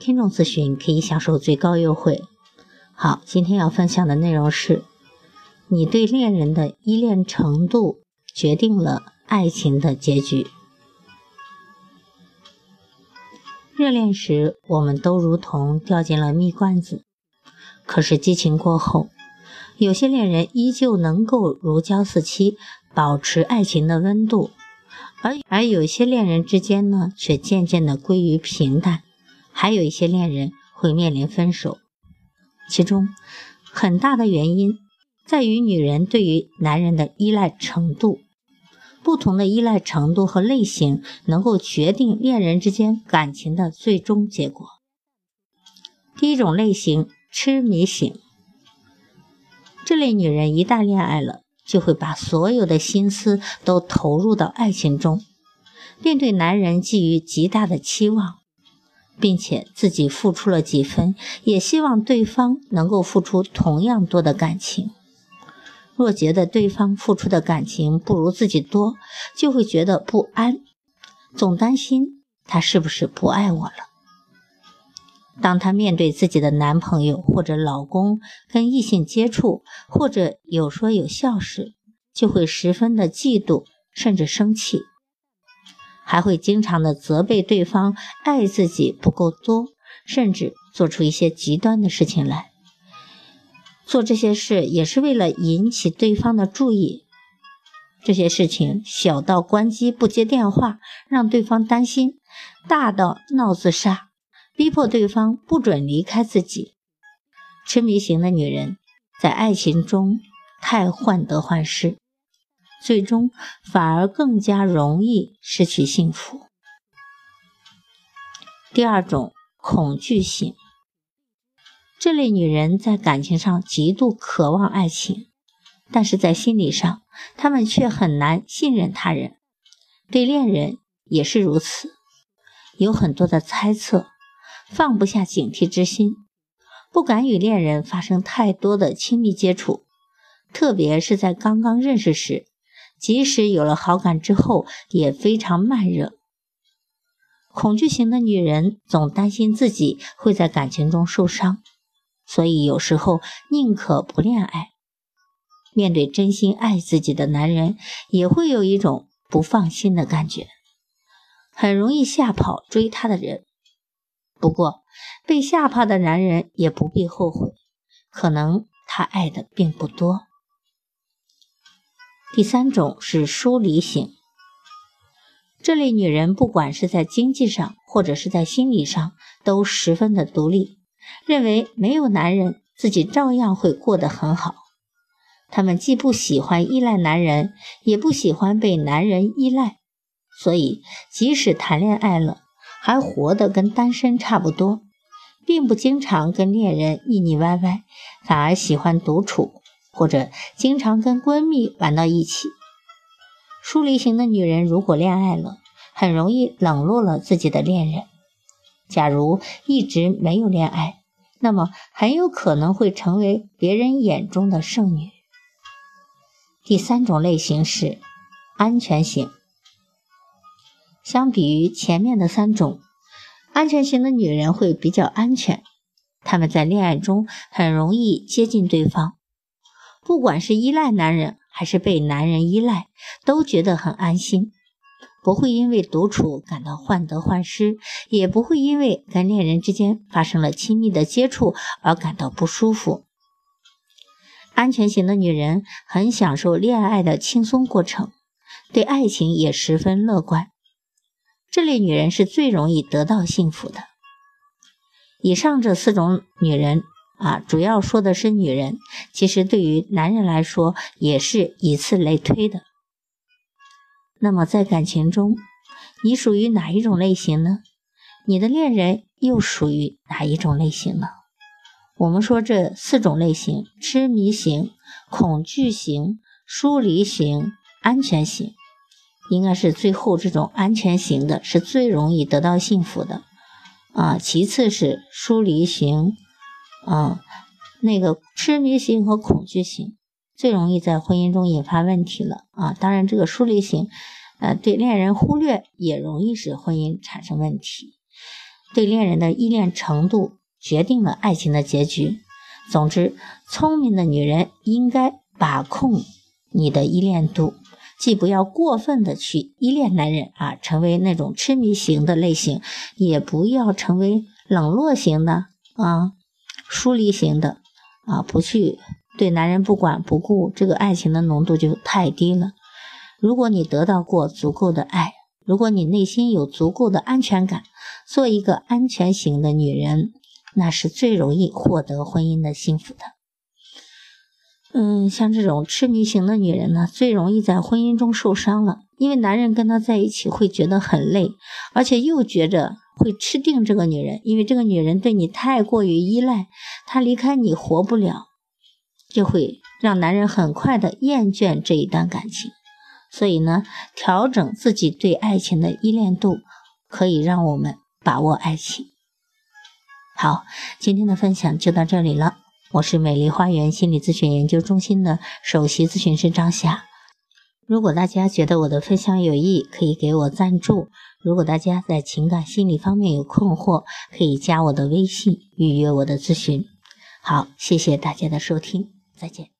听众咨询可以享受最高优惠。好，今天要分享的内容是：你对恋人的依恋程度决定了爱情的结局。热恋时，我们都如同掉进了蜜罐子，可是激情过后，有些恋人依旧能够如胶似漆，保持爱情的温度，而而有些恋人之间呢，却渐渐的归于平淡。还有一些恋人会面临分手，其中很大的原因在于女人对于男人的依赖程度。不同的依赖程度和类型，能够决定恋人之间感情的最终结果。第一种类型，痴迷型。这类女人一旦恋爱了，就会把所有的心思都投入到爱情中，并对男人寄予极大的期望。并且自己付出了几分，也希望对方能够付出同样多的感情。若觉得对方付出的感情不如自己多，就会觉得不安，总担心他是不是不爱我了。当他面对自己的男朋友或者老公跟异性接触，或者有说有笑时，就会十分的嫉妒，甚至生气。还会经常的责备对方爱自己不够多，甚至做出一些极端的事情来。做这些事也是为了引起对方的注意。这些事情小到关机不接电话，让对方担心；大到闹自杀，逼迫对方不准离开自己。痴迷型的女人在爱情中太患得患失。最终反而更加容易失去幸福。第二种恐惧型，这类女人在感情上极度渴望爱情，但是在心理上，她们却很难信任他人，对恋人也是如此，有很多的猜测，放不下警惕之心，不敢与恋人发生太多的亲密接触，特别是在刚刚认识时。即使有了好感之后，也非常慢热。恐惧型的女人总担心自己会在感情中受伤，所以有时候宁可不恋爱。面对真心爱自己的男人，也会有一种不放心的感觉，很容易吓跑追她的人。不过，被吓怕的男人也不必后悔，可能他爱的并不多。第三种是疏离型，这类女人不管是在经济上或者是在心理上都十分的独立，认为没有男人自己照样会过得很好。她们既不喜欢依赖男人，也不喜欢被男人依赖，所以即使谈恋爱了，还活得跟单身差不多，并不经常跟恋人腻腻歪歪，反而喜欢独处。或者经常跟闺蜜玩到一起。疏离型的女人如果恋爱了，很容易冷落了自己的恋人。假如一直没有恋爱，那么很有可能会成为别人眼中的剩女。第三种类型是安全型。相比于前面的三种，安全型的女人会比较安全，她们在恋爱中很容易接近对方。不管是依赖男人还是被男人依赖，都觉得很安心，不会因为独处感到患得患失，也不会因为跟恋人之间发生了亲密的接触而感到不舒服。安全型的女人很享受恋爱的轻松过程，对爱情也十分乐观。这类女人是最容易得到幸福的。以上这四种女人。啊，主要说的是女人，其实对于男人来说也是以此类推的。那么在感情中，你属于哪一种类型呢？你的恋人又属于哪一种类型呢？我们说这四种类型：痴迷型、恐惧型、疏离型、安全型，应该是最后这种安全型的是最容易得到幸福的啊。其次是疏离型，啊，那个痴迷型和恐惧型最容易在婚姻中引发问题了啊。当然，这个疏离型，呃，对恋人忽略也容易使婚姻产生问题。对恋人的依恋程度。决定了爱情的结局。总之，聪明的女人应该把控你的依恋度，既不要过分的去依恋男人啊，成为那种痴迷型的类型，也不要成为冷落型的啊，疏离型的啊，不去对男人不管不顾，这个爱情的浓度就太低了。如果你得到过足够的爱，如果你内心有足够的安全感，做一个安全型的女人。那是最容易获得婚姻的幸福的。嗯，像这种痴迷型的女人呢，最容易在婚姻中受伤了，因为男人跟她在一起会觉得很累，而且又觉着会吃定这个女人，因为这个女人对你太过于依赖，她离开你活不了，就会让男人很快的厌倦这一段感情。所以呢，调整自己对爱情的依恋度，可以让我们把握爱情。好，今天的分享就到这里了。我是美丽花园心理咨询研究中心的首席咨询师张霞。如果大家觉得我的分享有益，可以给我赞助。如果大家在情感心理方面有困惑，可以加我的微信预约我的咨询。好，谢谢大家的收听，再见。